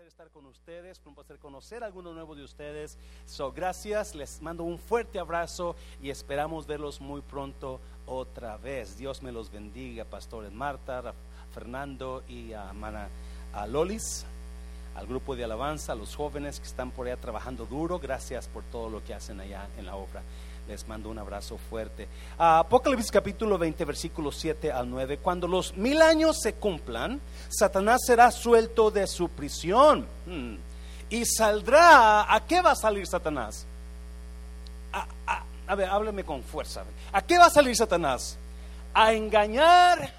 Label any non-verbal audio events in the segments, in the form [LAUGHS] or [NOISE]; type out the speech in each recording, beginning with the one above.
placer estar con ustedes, conocer a algunos nuevos de ustedes. So, gracias, les mando un fuerte abrazo y esperamos verlos muy pronto otra vez. Dios me los bendiga, pastores Marta, Fernando y a, a Lolis, al grupo de alabanza, a los jóvenes que están por allá trabajando duro. Gracias por todo lo que hacen allá en la obra. Les mando un abrazo fuerte. Apocalipsis capítulo 20, versículos 7 al 9. Cuando los mil años se cumplan, Satanás será suelto de su prisión. Hmm. Y saldrá. ¿A qué va a salir Satanás? A, ver, hábleme con fuerza. ¿A qué va a salir Satanás? A engañar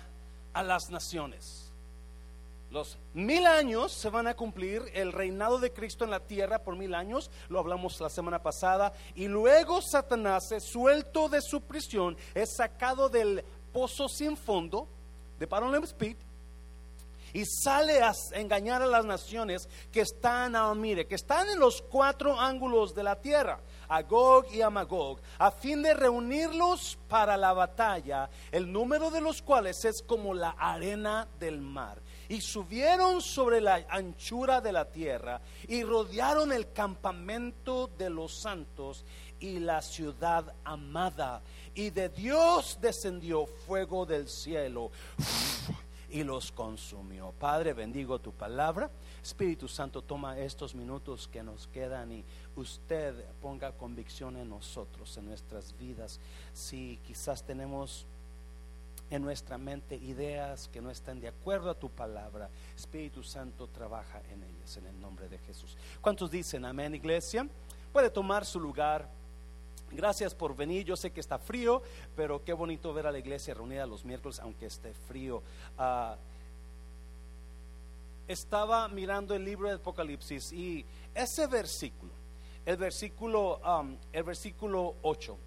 a las naciones. Los mil años se van a cumplir, el reinado de Cristo en la tierra por mil años, lo hablamos la semana pasada, y luego Satanás es suelto de su prisión, es sacado del pozo sin fondo de Parolem Speed y sale a engañar a las naciones que están, a, mire, que están en los cuatro ángulos de la tierra, a Gog y a Magog, a fin de reunirlos para la batalla, el número de los cuales es como la arena del mar y subieron sobre la anchura de la tierra y rodearon el campamento de los santos y la ciudad amada. Y de Dios descendió fuego del cielo y los consumió. Padre, bendigo tu palabra. Espíritu Santo, toma estos minutos que nos quedan y usted ponga convicción en nosotros, en nuestras vidas. Si quizás tenemos en nuestra mente ideas que no están de acuerdo a tu palabra. Espíritu Santo trabaja en ellas en el nombre de Jesús. ¿Cuántos dicen amén, iglesia? Puede tomar su lugar. Gracias por venir. Yo sé que está frío, pero qué bonito ver a la iglesia reunida los miércoles, aunque esté frío. Ah, estaba mirando el libro de Apocalipsis y ese versículo, el versículo, um, el versículo 8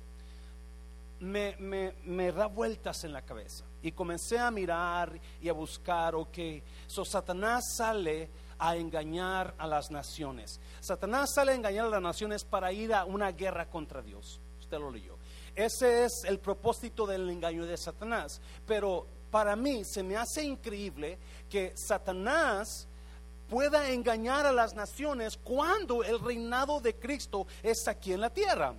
me, me, da vueltas en la cabeza. Y comencé a mirar y a buscar, ok, so Satanás sale a engañar a las naciones. Satanás sale a engañar a las naciones para ir a una guerra contra Dios. Usted lo leyó. Ese es el propósito del engaño de Satanás. Pero para mí se me hace increíble que Satanás pueda engañar a las naciones cuando el reinado de Cristo es aquí en la tierra.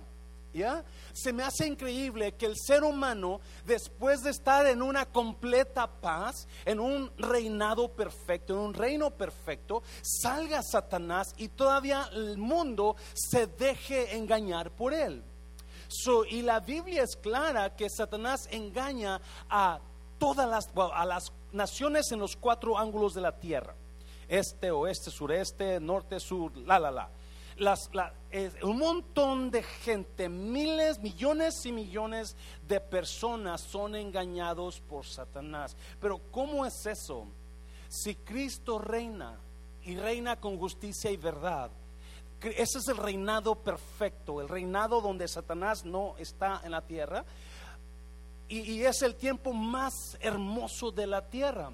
Se me hace increíble que el ser humano, después de estar en una completa paz, en un reinado perfecto, en un reino perfecto, salga Satanás y todavía el mundo se deje engañar por él. y la Biblia es clara que Satanás engaña a todas las, a las naciones en los cuatro ángulos de la tierra. Este, oeste, sureste, norte, sur, la, la, la las, un montón de gente, miles, millones y millones de personas son engañados por Satanás. Pero ¿cómo es eso? Si Cristo reina y reina con justicia y verdad, ese es el reinado perfecto, el reinado donde Satanás no está en la tierra y es el tiempo más hermoso de la tierra.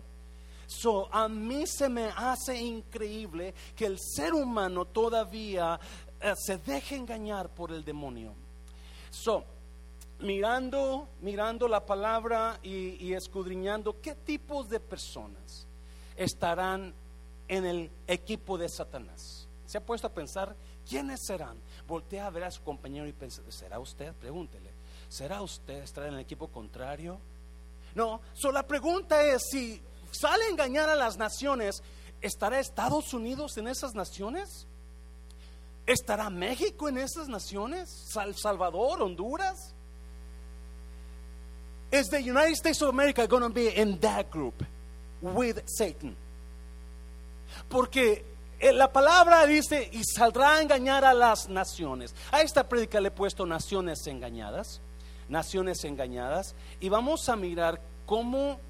So, a mí se me hace increíble que el ser humano todavía eh, se deje engañar por el demonio. So, mirando, mirando la palabra y, escudriñando qué tipos de personas estarán en el equipo de Satanás. ¿Se ha puesto a pensar quiénes serán? Voltea a ver a su compañero y piensa, ¿será usted? Pregúntele, ¿será usted estar en el equipo contrario? No, so la pregunta es si sale a engañar a las naciones, ¿estará Estados Unidos en esas naciones? ¿Estará México en esas naciones? ¿Sal Salvador, Honduras? Is the United States of America going to be in that group with Satan? Porque eh, la palabra dice, y saldrá a engañar a las naciones. A esta prédica le he puesto naciones engañadas, naciones engañadas, y vamos a mirar cómo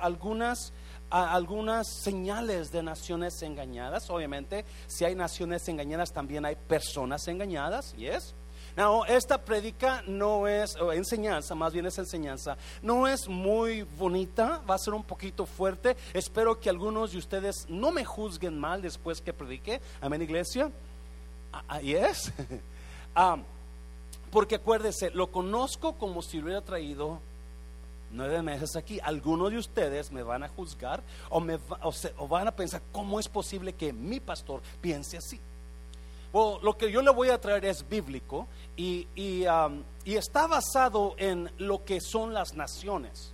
algunas algunas señales de naciones engañadas. Obviamente, si hay naciones engañadas, también hay personas engañadas. ¿Yes? No, esta predica no es, enseñanza, más bien es enseñanza, no es muy bonita, va a ser un poquito fuerte. Espero que algunos de ustedes no me juzguen mal después que predique. Amén, iglesia. Ah, ah, yes. [LAUGHS] Ah, porque acuérdese, lo conozco como si hubiera traído nueve meses aquí, algunos de ustedes me van a juzgar o, me o, van a pensar, ¿cómo es posible que mi pastor piense así? Bueno, lo que yo le voy a traer es bíblico y, y, y está basado en lo que son las naciones.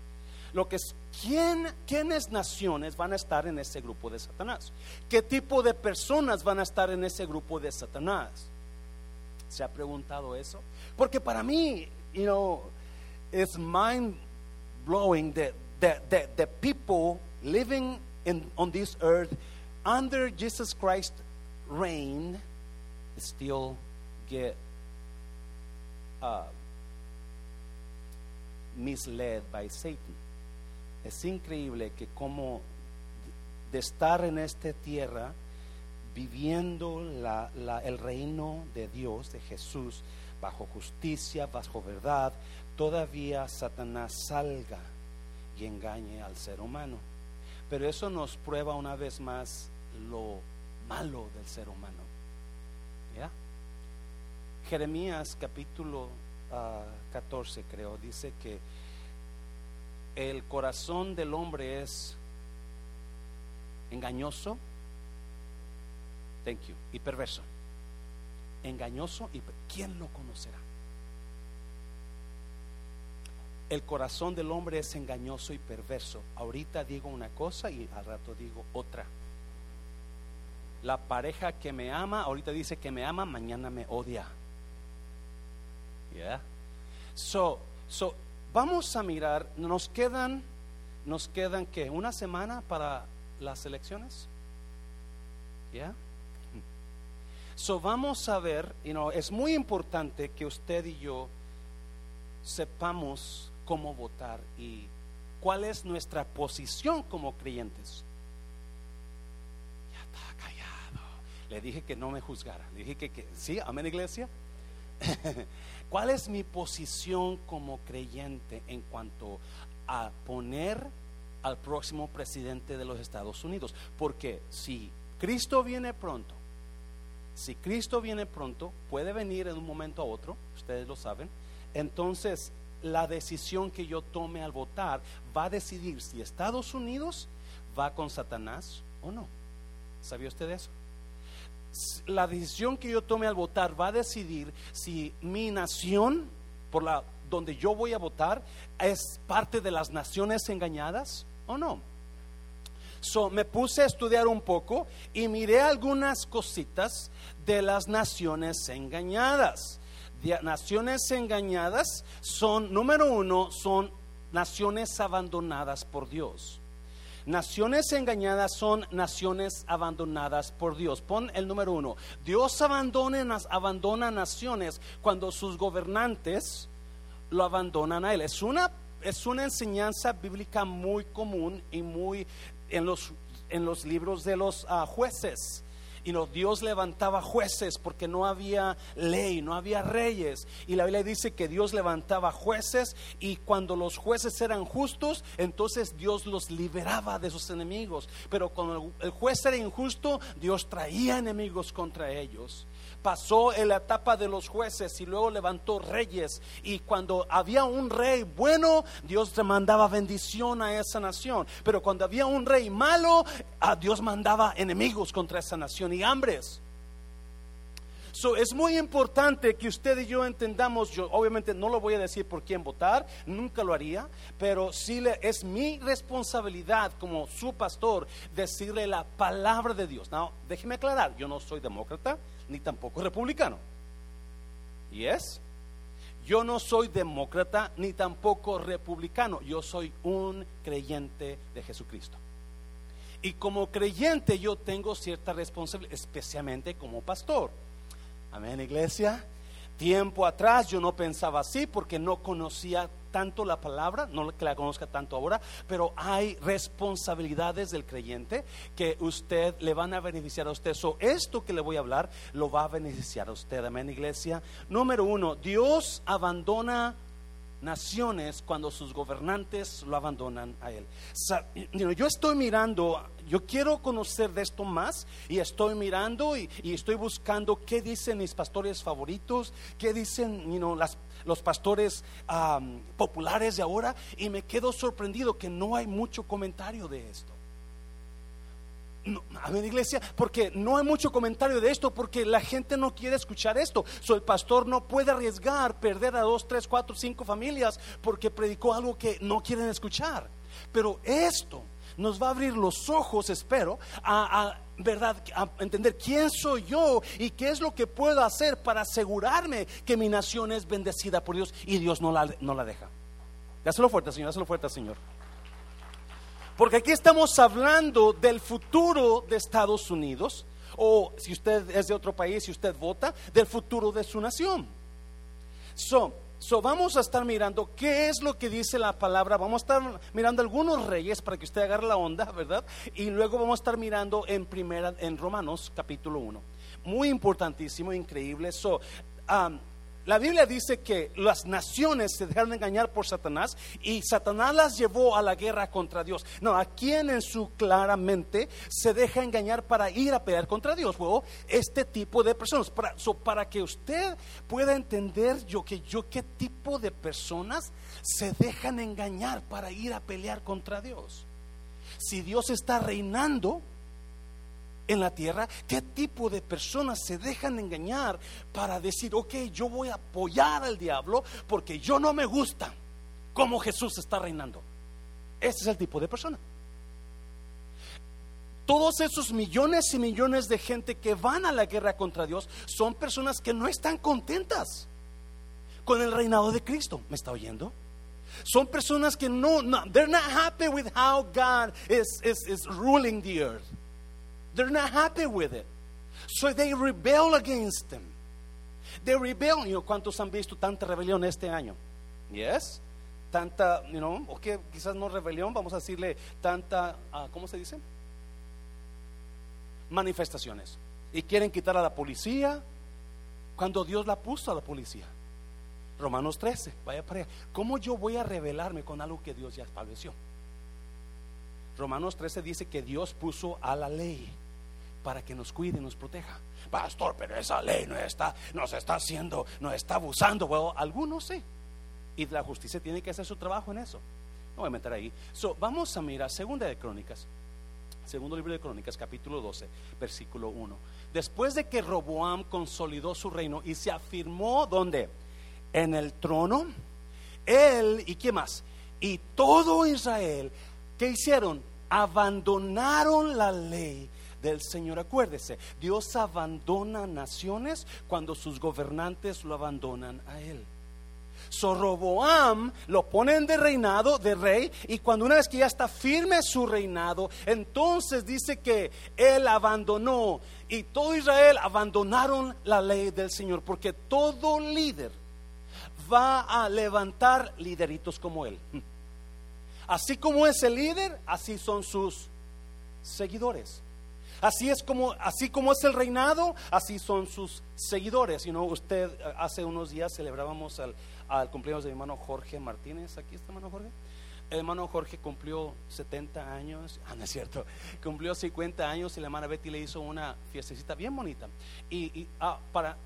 Lo que es, ¿quién, ¿Quiénes naciones van a estar en ese grupo de Satanás? ¿Qué tipo de personas van a estar en ese grupo de Satanás? ¿Se ha preguntado eso? Porque para mí, you know, it's mind blowing that, that, that the people living in, on this earth under Jesus Christ reign still get uh, misled by Satan. Es increíble que como de estar en esta tierra, viviendo la, la, el reino de Dios, de Jesús, bajo justicia, bajo verdad, todavía Satanás salga y engañe al ser humano. Pero eso nos prueba una vez más lo malo del ser humano. ¿Ya? Jeremías capítulo 14 ah, creo, dice que el corazón del hombre es engañoso, thank you, y perverso. Engañoso y ¿quién lo conocerá? El corazón del hombre es engañoso y perverso. Ahorita digo una cosa y al rato digo otra. La pareja que me ama, ahorita dice que me ama, mañana me odia. Yeah. So, so vamos a mirar, nos quedan nos quedan que una semana para las elecciones. ¿Ya? So vamos a ver, you know, es muy importante que usted y yo sepamos cómo votar y cuál es nuestra posición como creyentes. Ya está callado. Le dije que no me juzgara. Le dije que, que sí, amén iglesia. [LAUGHS] ¿Cuál es mi posición como creyente en cuanto a poner al próximo presidente de los Estados Unidos? Porque si Cristo viene pronto, si Cristo viene pronto, puede venir en un momento a otro, ustedes lo saben, entonces la decisión que yo tome al votar va a decidir si Estados Unidos va con Satanás o no. ¿Sabía usted eso? La decisión que yo tome al votar va a decidir si mi nación, por la donde yo voy a votar, es parte de las naciones engañadas o no. So, me puse a estudiar un poco y miré algunas cositas de las naciones engañadas naciones engañadas son, número uno, son naciones abandonadas por Dios. Naciones engañadas son naciones abandonadas por Dios. Pon el número uno. Dios abandona, abandona naciones cuando sus gobernantes lo abandonan a Él. Es una, es una enseñanza bíblica muy común y muy en los, en los libros de los ah, jueces y Dios levantaba jueces porque no había ley, no había reyes. Y la Biblia dice que Dios levantaba jueces y cuando los jueces eran justos, entonces Dios los liberaba de sus enemigos. Pero cuando el juez era injusto, Dios traía enemigos contra ellos pasó en la etapa de los jueces y luego levantó reyes. Y cuando había un rey bueno, Dios mandaba bendición a esa nación. Pero cuando había un rey malo, a Dios mandaba enemigos contra esa nación y hambres. So, es muy importante que usted y yo entendamos, yo obviamente no lo voy a decir por quién votar, nunca lo haría, pero sí le, es mi responsabilidad como su pastor decirle la palabra de Dios. No, déjeme aclarar, yo no soy demócrata, ni tampoco republicano. ¿Y es? Yo no soy demócrata ni tampoco republicano. Yo soy un creyente de Jesucristo. Y como creyente yo tengo cierta responsabilidad, especialmente como pastor. Amén, iglesia. Tiempo atrás yo no pensaba así porque no conocía tanto la palabra, no que la conozca tanto ahora, pero hay responsabilidades del creyente que usted le van a beneficiar a usted. So, esto que le voy a hablar lo va a beneficiar a usted. Amén, iglesia. Número uno, Dios abandona naciones cuando sus gobernantes lo abandonan a él. Yo estoy mirando, yo quiero conocer de esto más y estoy mirando y, estoy buscando qué dicen mis pastores favoritos, qué dicen los pastores populares de ahora y me quedo sorprendido que no hay mucho comentario de esto a ver, iglesia, porque no hay mucho comentario de esto, porque la gente no quiere escuchar esto. So, el pastor no puede arriesgar perder a dos, tres, cuatro, cinco familias porque predicó algo que no quieren escuchar. Pero esto nos va a abrir los ojos, espero, a, verdad, entender quién soy yo y qué es lo que puedo hacer para asegurarme que mi nación es bendecida por Dios y Dios no la, no la deja. Dáselo fuerte, Señor, dáselo fuerte, Señor. Porque aquí estamos hablando del futuro de Estados Unidos, o si usted es de otro país, si usted vota, del futuro de su nación. So, so vamos a estar mirando qué es lo que dice la palabra. Vamos a estar mirando algunos reyes para que usted agarre la onda, ¿verdad? Y luego vamos a estar mirando en primera, en Romanos capítulo 1. Muy importantísimo, increíble. So, um, la Biblia dice que las naciones se dejaron engañar por Satanás y Satanás las llevó a la guerra contra Dios. No, a quien en su claramente se deja engañar para ir a pelear contra Dios. Bueno, este tipo de personas. Para, para que usted pueda entender yo que yo qué tipo de personas se dejan engañar para ir a pelear contra Dios. Si Dios está reinando, en la tierra, qué tipo de personas se dejan engañar para decir, ok, yo voy a apoyar al diablo porque yo no me gusta como Jesús está reinando. Ese es el tipo de persona. Todos esos millones y millones de gente que van a la guerra contra Dios son personas que no están contentas con el reinado de Cristo. ¿Me está oyendo? Son personas que no, no they're not happy with how God is, is, is ruling the earth. They're not happy with it. So they rebel against them. They rebel. You know, ¿Cuántos han visto tanta rebelión este año? Yes. Tanta, you know, o que quizás no rebelión, vamos a decirle tanta, uh, ¿cómo se dice? Manifestaciones. Y quieren quitar a la policía cuando Dios la puso a la policía. Romanos 13, vaya para allá. ¿Cómo yo voy a rebelarme con algo que Dios ya estableció? Romanos 13 dice que Dios puso a la ley para que nos cuide y nos proteja. Pastor, pero esa ley no está, nos está haciendo, nos está abusando. Bueno, algunos sí. Y la justicia tiene que hacer su trabajo en eso. No voy a meter ahí. So, vamos a mirar Segunda de Crónicas. Segundo libro de Crónicas, capítulo 12, versículo 1. Después de que Roboam consolidó su reino y se afirmó, ¿dónde? En el trono. Él, ¿y qué más? Y todo Israel, ¿qué hicieron? Abandonaron la ley del Señor. Acuérdese, Dios abandona naciones cuando sus gobernantes lo abandonan a Él. Soroboam lo ponen de reinado, de rey, y cuando una vez que ya está firme su reinado, entonces dice que él abandonó y todo Israel abandonaron la ley del Señor, porque todo líder va a levantar lideritos como él. Así como es el líder, así son sus seguidores. Así es como, así como es el reinado, así son sus seguidores. Y no, usted eh, hace unos días celebrábamos al, al cumpleaños de mi hermano Jorge Martínez. Aquí está hermano Jorge. El hermano Jorge cumplió 70 años, ah, no es cierto, cumplió 50 años y la hermana Betty le hizo una fiestecita bien bonita. Y, ah, para,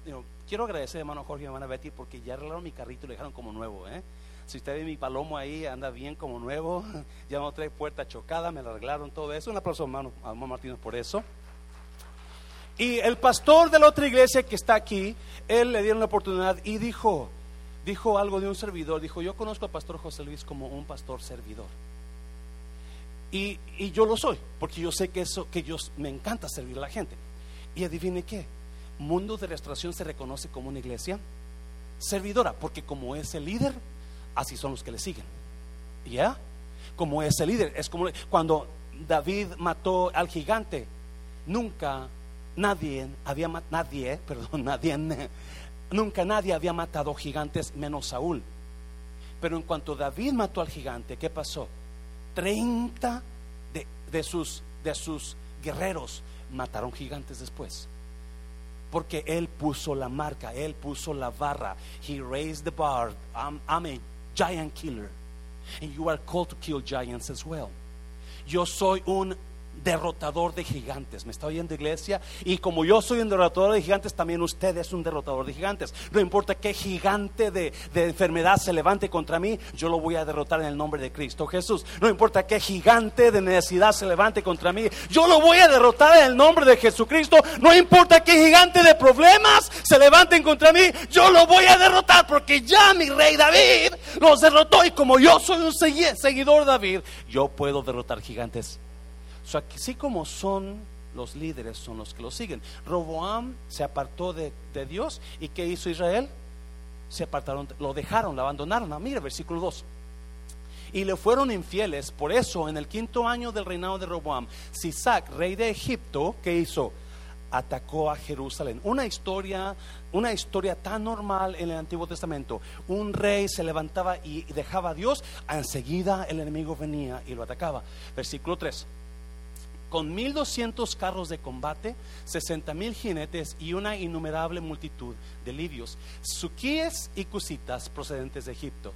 quiero agradecer hermano Jorge y hermana Betty porque ya arreglaron mi carrito y lo dejaron como nuevo, ¿eh? Si usted ve mi palomo ahí, anda bien como nuevo. [LAUGHS] Ya no trae puerta chocada, me lo arreglaron todo eso. Un aplauso, hermano, a Martínez, por eso. Y el pastor de la otra iglesia que está aquí, él le dieron la oportunidad y dijo, dijo algo de un servidor. Dijo, yo conozco al pastor José Luis como un pastor servidor. Y, y yo lo soy, porque yo sé que eso, que yo me encanta servir a la gente. Y adivine qué, Mundo de Restauración se reconoce como una iglesia servidora, porque como es el líder, así son los que le siguen. ¿Ya? Como es el líder. Es como cuando David mató al gigante, nunca nadie había nadie, [LAUGHS] perdón, nadie, nunca nadie había matado gigantes menos Saúl. Pero en cuanto David mató al gigante, ¿qué pasó? 30 de, de, sus, de sus guerreros mataron gigantes después. Porque él puso la marca, él puso la barra. He raised the bar. Amén giant killer. And you are called to kill giants as well. Yo soy un derrotador de gigantes. ¿Me está oyendo iglesia? Y como yo soy un derrotador de gigantes, también usted es un derrotador de gigantes. No importa qué gigante de, de, enfermedad se levante contra mí, yo lo voy a derrotar en el nombre de Cristo Jesús. No importa qué gigante de necesidad se levante contra mí, yo lo voy a derrotar en el nombre de Jesucristo. No importa qué gigante de problemas se levanten contra mí, yo lo voy a derrotar porque ya mi rey David los derrotó y como yo soy un seguidor de David, yo puedo derrotar gigantes así como son los líderes, son los que lo siguen. Roboam se apartó de, Dios y ¿qué hizo Israel? Se apartaron, lo dejaron, lo abandonaron. Ah, mira, versículo 2 y le fueron infieles. Por eso, en el quinto año del reinado de Roboam, Sisac, rey de Egipto, ¿qué hizo? Atacó a Jerusalén. Una historia, una historia tan normal en el Antiguo Testamento. Un rey se levantaba y dejaba a Dios, enseguida el enemigo venía y lo atacaba. Versículo 3 con 1200 carros de combate, 60 mil jinetes y una innumerable multitud de libios, suquíes y cusitas procedentes de Egipto.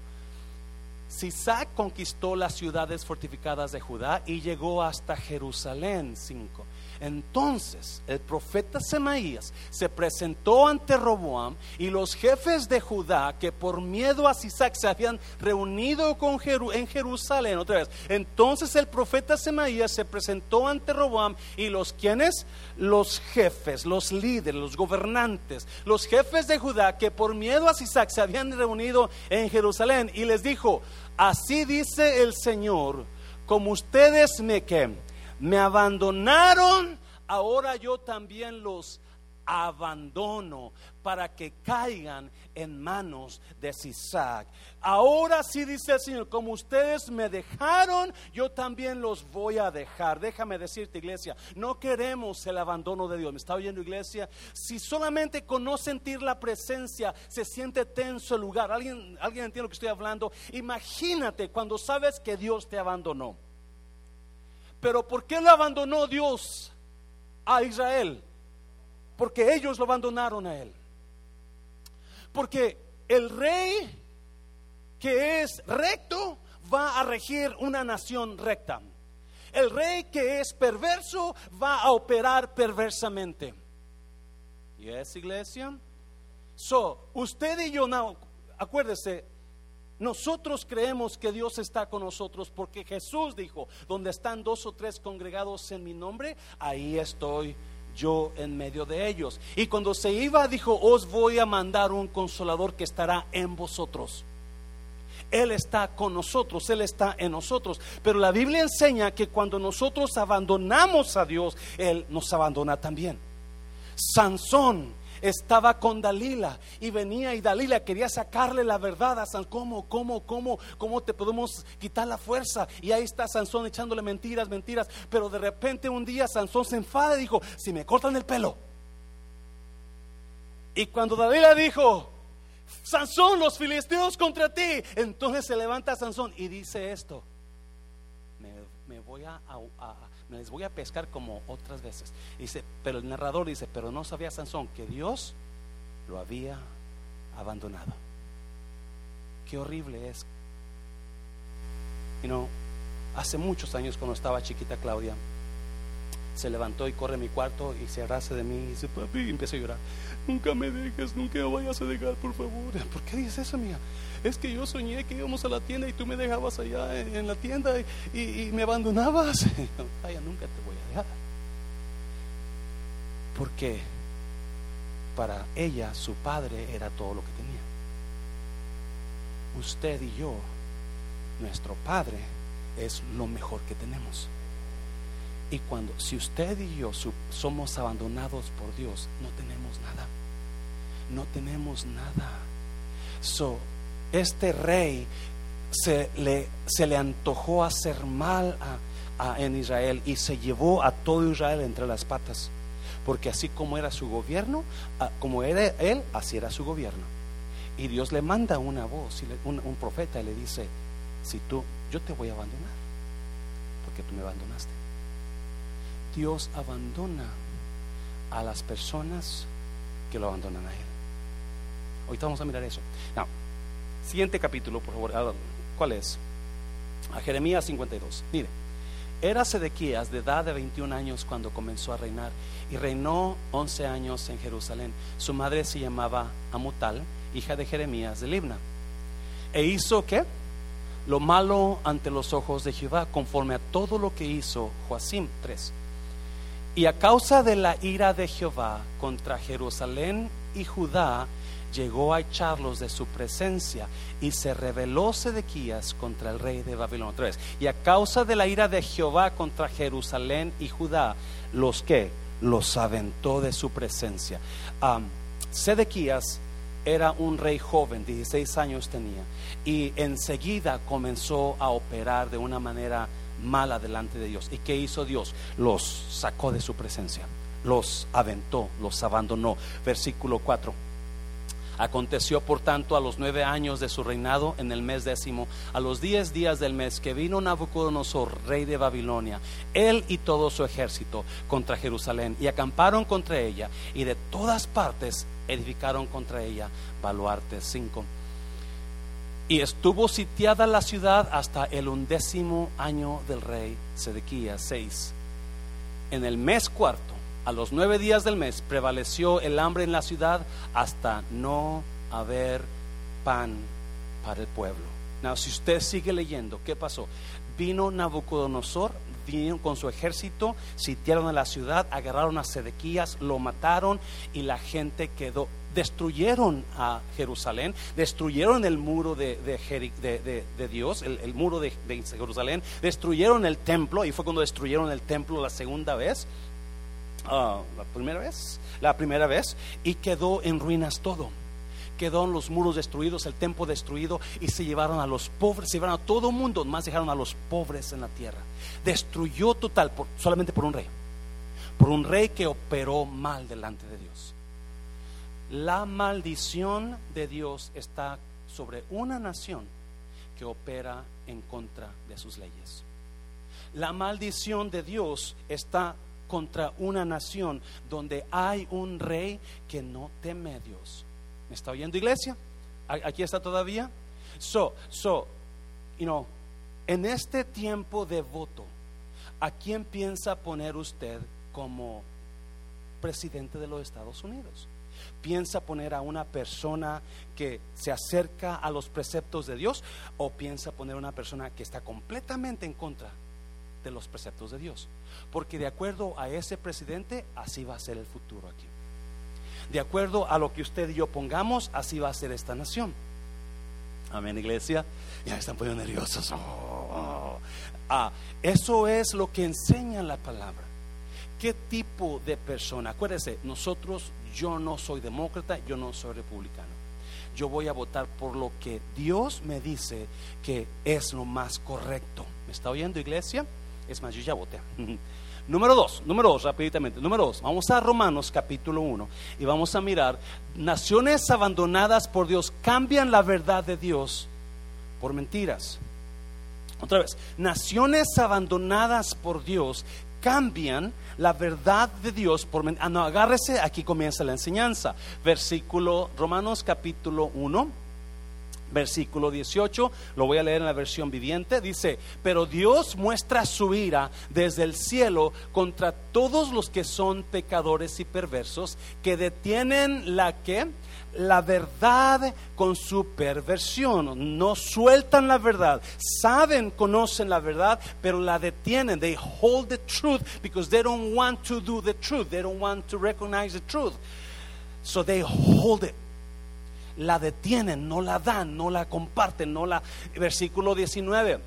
Sisac conquistó las ciudades fortificadas de Judá y llegó hasta Jerusalén 5 entonces el profeta Semaías se presentó ante Roboam y los jefes de Judá que por miedo a Sisac se habían reunido con en Jerusalén otra vez. Entonces el profeta Semaías se presentó ante Roboam y los quienes, los jefes, los líderes, los gobernantes, los jefes de Judá que por miedo a Sisac se habían reunido en Jerusalén y les dijo, así dice el Señor, como ustedes me quemen me abandonaron, ahora yo también los abandono para que caigan en manos de Sisac. Ahora sí dice el Señor, como ustedes me dejaron, yo también los voy a dejar. Déjame decirte, iglesia, no queremos el abandono de Dios. ¿Me está oyendo, iglesia? Si solamente con no sentir la presencia se siente tenso el lugar, ¿alguien, alguien entiende lo que estoy hablando? Imagínate cuando sabes que Dios te abandonó. Pero ¿por qué lo abandonó Dios a Israel? Porque ellos lo abandonaron a él. Porque el rey que es recto va a regir una nación recta. El rey que es perverso va a operar perversamente. ¿Y es iglesia? So, usted y yo, no, acuérdese, nosotros creemos que Dios está con nosotros porque Jesús dijo, donde están dos o tres congregados en mi nombre, ahí estoy yo en medio de ellos. Y cuando se iba, dijo, os voy a mandar un consolador que estará en vosotros. Él está con nosotros, Él está en nosotros. Pero la Biblia enseña que cuando nosotros abandonamos a Dios, Él nos abandona también. Sansón estaba con Dalila y venía y Dalila quería sacarle la verdad a Sansón. ¿Cómo, cómo, cómo, cómo te podemos quitar la fuerza? Y ahí está Sansón echándole mentiras, mentiras. Pero de repente un día Sansón se enfada y dijo, si me cortan el pelo. Y cuando Dalila dijo, Sansón, los filisteos contra ti, entonces se levanta Sansón y dice esto, me, voy a me les voy a pescar como otras veces. Dice, pero el narrador dice, pero no sabía Sansón que Dios lo había abandonado. Qué horrible es. Y no, hace muchos años cuando estaba chiquita Claudia, se levantó y corre a mi cuarto y se abraza de mí y dice, papi, y empezó a llorar. Nunca me dejes, nunca me vayas a dejar, por favor. [LAUGHS] ¿Por qué dices eso, mía? Es que yo soñé que íbamos a la tienda y tú me dejabas allá en, la tienda y, me abandonabas. [LAUGHS] Ay, nunca te voy a dejar. Porque para ella su padre era todo lo que tenía. Usted y yo, nuestro padre, es lo mejor que tenemos. Y cuando, si usted y yo somos abandonados por Dios, no tenemos nada. No tenemos nada. So, este rey se le, se le antojó hacer mal a, en Israel y se llevó a todo Israel entre las patas. Porque así como era su gobierno, como era él, así era su gobierno. Y Dios le manda una voz, un profeta y le dice, si tú, yo te voy a abandonar, porque tú me abandonaste. Dios abandona a las personas que lo abandonan a Él. Ahorita vamos a mirar eso. Siguiente capítulo, por favor. Ah, ¿Cuál es? A Jeremías 52. Mire, era Sedequías de edad de 21 años cuando comenzó a reinar y reinó 11 años en Jerusalén. Su madre se llamaba Amutal, hija de Jeremías de Libna. E hizo qué? Lo malo ante los ojos de Jehová, conforme a todo lo que hizo Joacim 3. Y a causa de la ira de Jehová contra Jerusalén y Judá, llegó a echarlos de su presencia y se rebeló Sedequías contra el rey de Babilonia. Otra vez. Y a causa de la ira de Jehová contra Jerusalén y Judá, los que los aventó de su presencia. Sedequías era un rey joven, 16 años tenía, y enseguida comenzó a operar de una manera mala delante de Dios. ¿Y qué hizo Dios? Los sacó de su presencia, los aventó, los abandonó. Versículo 4. Aconteció por tanto a los nueve años de su reinado, en el mes décimo, a los diez días del mes, que vino Nabucodonosor, rey de Babilonia, él y todo su ejército contra Jerusalén, y acamparon contra ella, y de todas partes edificaron contra ella baluartes. Cinco. Y estuvo sitiada la ciudad hasta el undécimo año del rey Sedequías. Seis. En el mes cuarto a los nueve días del mes prevaleció el hambre en la ciudad hasta no haber pan para el pueblo. Now, si usted sigue leyendo, ¿qué pasó? Vino Nabucodonosor, vino con su ejército, sitiaron a la ciudad, agarraron a Sedequías, lo mataron y la gente quedó. Destruyeron a Jerusalén, destruyeron el muro de, de, Dios, el muro de Jerusalén, destruyeron el templo y fue cuando destruyeron el templo la segunda vez Ah, la primera vez, la primera vez, y quedó en ruinas todo. Quedó en los muros destruidos, el templo destruido, y se llevaron a los pobres, se llevaron a todo el mundo, más dejaron a los pobres en la tierra. Destruyó total, solamente por un rey, por un rey que operó mal delante de Dios. La maldición de Dios está sobre una nación que opera en contra de sus leyes. La maldición de Dios está contra una nación donde hay un rey que no teme a Dios. ¿Me está oyendo iglesia? ¿Aquí está todavía? So, so, you know, en este tiempo de voto, ¿a quién piensa poner usted como presidente de los Estados Unidos? ¿Piensa poner a una persona que se acerca a los preceptos de Dios o piensa poner a una persona que está completamente en contra de los preceptos de Dios. Porque de acuerdo a ese presidente, así va a ser el futuro aquí. De acuerdo a lo que usted y yo pongamos, así va a ser esta nación. Amén, iglesia. Ya están poniendo nerviosos. Oh. Ah, eso es lo que enseña la palabra. ¿Qué tipo de persona? Acuérdese, nosotros, yo no soy demócrata, yo no soy republicano. Yo voy a votar por lo que Dios me dice que es lo más correcto. ¿Me está oyendo, iglesia? Es más, yo ya voté. [LAUGHS] número dos, número dos, rápidamente. Número dos, vamos a Romanos capítulo 1 y vamos a mirar, naciones abandonadas por Dios cambian la verdad de Dios por mentiras. Otra vez, naciones abandonadas por Dios cambian la verdad de Dios por mentiras. Ah, no, agárrese, aquí comienza la enseñanza. Versículo Romanos capítulo 1 versículo 18, lo voy a leer en la versión viviente, dice, pero Dios muestra su ira desde el cielo contra todos los que son pecadores y perversos, que detienen la que la verdad con su perversión, no sueltan la verdad, saben, conocen la verdad, pero la detienen. They hold the truth because they don't want to do the truth, they don't want to recognize the truth. So they hold it la detienen, no la dan, no la comparten, no la... Versículo 19.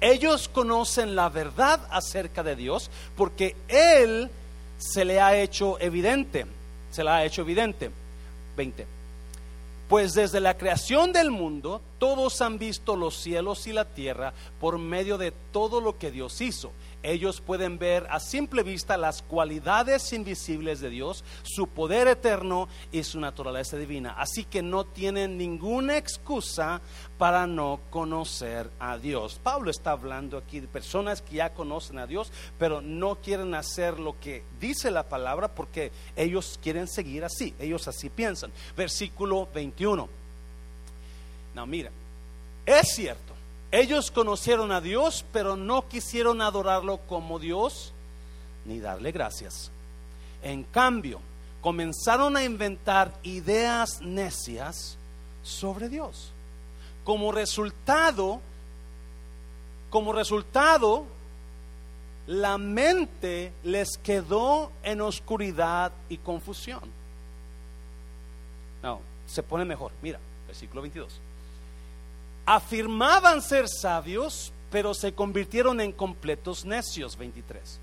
Ellos conocen la verdad acerca de Dios porque Él se le ha hecho evidente, se la ha hecho evidente. 20. Pues desde la creación del mundo, todos han visto los cielos y la tierra por medio de todo lo que Dios hizo ellos pueden ver a simple vista las cualidades invisibles de Dios, su poder eterno y su naturaleza divina. Así que no tienen ninguna excusa para no conocer a Dios. Pablo está hablando aquí de personas que ya conocen a Dios, pero no quieren hacer lo que dice la palabra porque ellos quieren seguir así, ellos así piensan. Versículo 21. No, mira, es cierto, ellos conocieron a Dios, pero no quisieron adorarlo como Dios ni darle gracias. En cambio, comenzaron a inventar ideas necias sobre Dios. Como resultado, como resultado, la mente les quedó en oscuridad y confusión. No, se pone mejor. Mira, versículo 22. Afirmaban ser sabios, pero se convirtieron en completos necios, 23.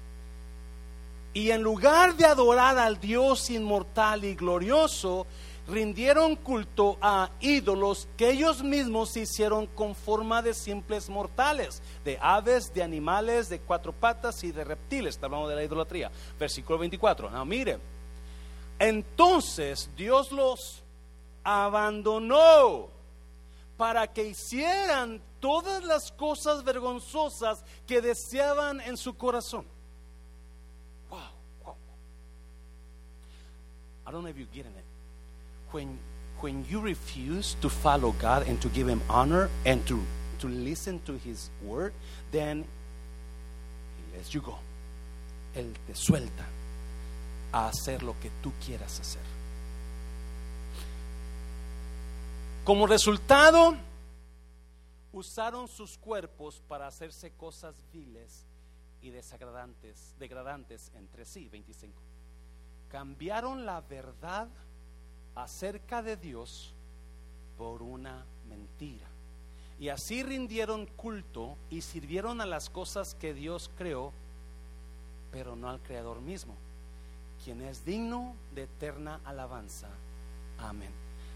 Y en lugar de adorar al Dios inmortal y glorioso, rindieron culto a ídolos que ellos mismos hicieron con forma de simples mortales, de aves, de animales, de cuatro patas y de reptiles. Está hablando de la idolatría. Versículo 24. No, mire. Entonces Dios los abandonó para que hicieran todas las cosas vergonzosas que deseaban en su corazón. Wow, wow. I don't know if you're getting it. When, when you refuse to follow God and to give Him honor and to, to listen to His word, then He lets you go. Él te suelta a hacer lo que tú quieras hacer. Como resultado, usaron sus cuerpos para hacerse cosas viles y desagradantes, degradantes entre sí. 25. Cambiaron la verdad acerca de Dios por una mentira. Y así rindieron culto y sirvieron a las cosas que Dios creó, pero no al Creador mismo, quien es digno de eterna alabanza. Amén.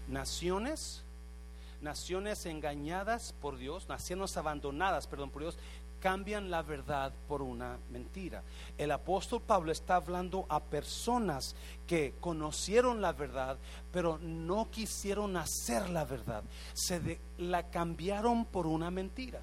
Naciones naciones engañadas por Dios, naciones abandonadas, perdón, por Dios, cambian la verdad por una mentira. El apóstol Pablo está hablando a personas que conocieron la verdad, pero no quisieron hacer la verdad. Se la cambiaron por una mentira.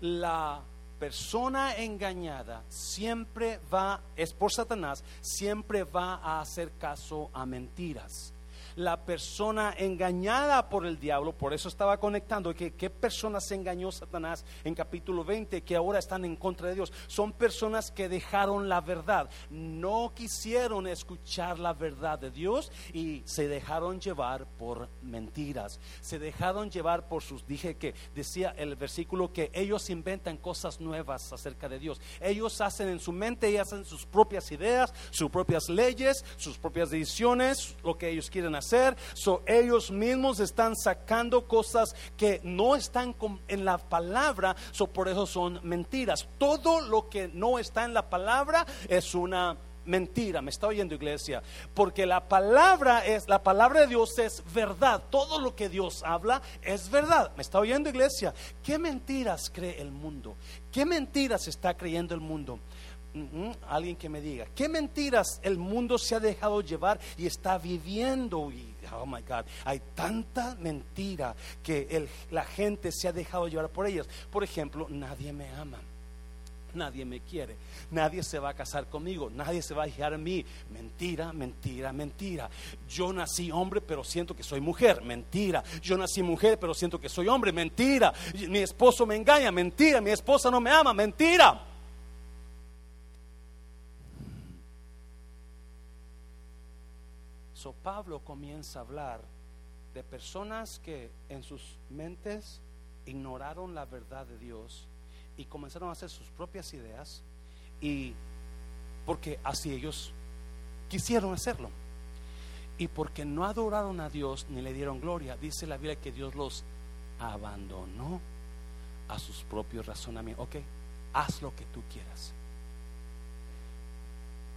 La persona engañada siempre va, es por Satanás, siempre va a hacer caso a mentiras la persona engañada por el diablo, por eso estaba conectando qué personas engañó Satanás en capítulo 20 que ahora están en contra de Dios. Son personas que dejaron la verdad, no quisieron escuchar la verdad de Dios y se dejaron llevar por mentiras. Se dejaron llevar por sus, dije que decía el versículo que ellos inventan cosas nuevas acerca de Dios. Ellos hacen en su mente y hacen sus propias ideas, sus propias leyes, sus propias decisiones, lo que ellos quieren hacer So, ellos mismos están sacando cosas que no están en la palabra, so, por eso son mentiras. Todo lo que no está en la palabra es una mentira. ¿Me está oyendo iglesia? Porque la palabra es, la palabra de Dios es verdad. Todo lo que Dios habla es verdad. ¿Me está oyendo iglesia? ¿Qué mentiras cree el mundo? ¿Qué mentiras está creyendo el mundo? Alguien que me diga, ¿qué mentiras el mundo se ha dejado llevar y está viviendo? Y, oh my God, hay tanta mentira que la gente se ha dejado llevar por ellas. Por ejemplo, nadie me ama. Nadie me quiere, nadie se va a casar conmigo, nadie se va a fijar en mí. Mentira, mentira, mentira. Yo nací hombre, pero siento que soy mujer. Mentira. Yo nací mujer, pero siento que soy hombre. Mentira. Mi esposo me engaña. Mentira. Mi esposa no me ama. Mentira. So Pablo comienza a hablar de personas que en sus mentes ignoraron la verdad de Dios y comenzaron a hacer sus propias ideas y porque así ellos quisieron hacerlo. Y porque no adoraron a Dios ni le dieron gloria, dice la Biblia que Dios los abandonó a sus propios razonamientos. Ok, haz lo que tú quieras.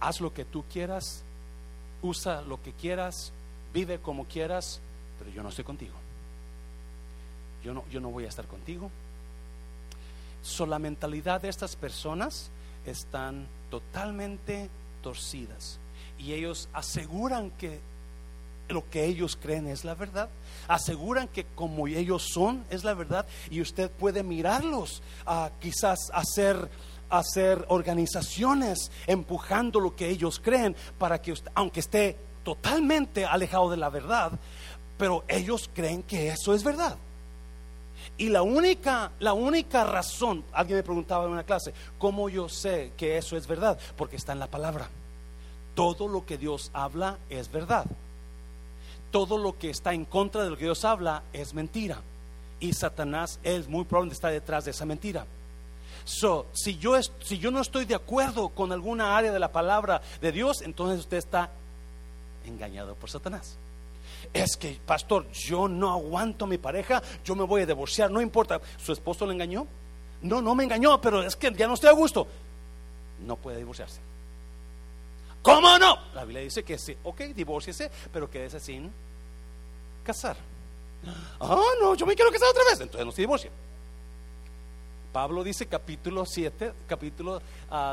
Haz lo que tú quieras usa lo que quieras, vive como quieras, pero yo no estoy contigo. Yo no, yo no voy a estar contigo. So, la mentalidad de estas personas están totalmente torcidas y ellos aseguran que lo que ellos creen es la verdad, aseguran que como ellos son es la verdad y usted puede mirarlos a quizás hacer hacer organizaciones empujando lo que ellos creen para que usted, aunque esté totalmente alejado de la verdad, pero ellos creen que eso es verdad. Y la única, la única razón, alguien me preguntaba en una clase, ¿cómo yo sé que eso es verdad? Porque está en la palabra. Todo lo que Dios habla es verdad. Todo lo que está en contra de lo que Dios habla es mentira. Y Satanás es muy probable está detrás de esa mentira. So, si yo, no estoy de acuerdo con alguna área de la palabra de Dios, entonces usted está engañado por Satanás. Es que, pastor, yo no aguanto a mi pareja, yo me voy a divorciar, no importa. ¿Su esposo le engañó? No, no me engañó, pero es que ya no estoy a gusto. No puede divorciarse. ¿Cómo no? La Biblia dice que sí, ok, divórciese, pero quédese sin casar. Ah, no, yo me quiero casar otra vez, entonces no se divorcia. Pablo dice capítulo 7, capítulo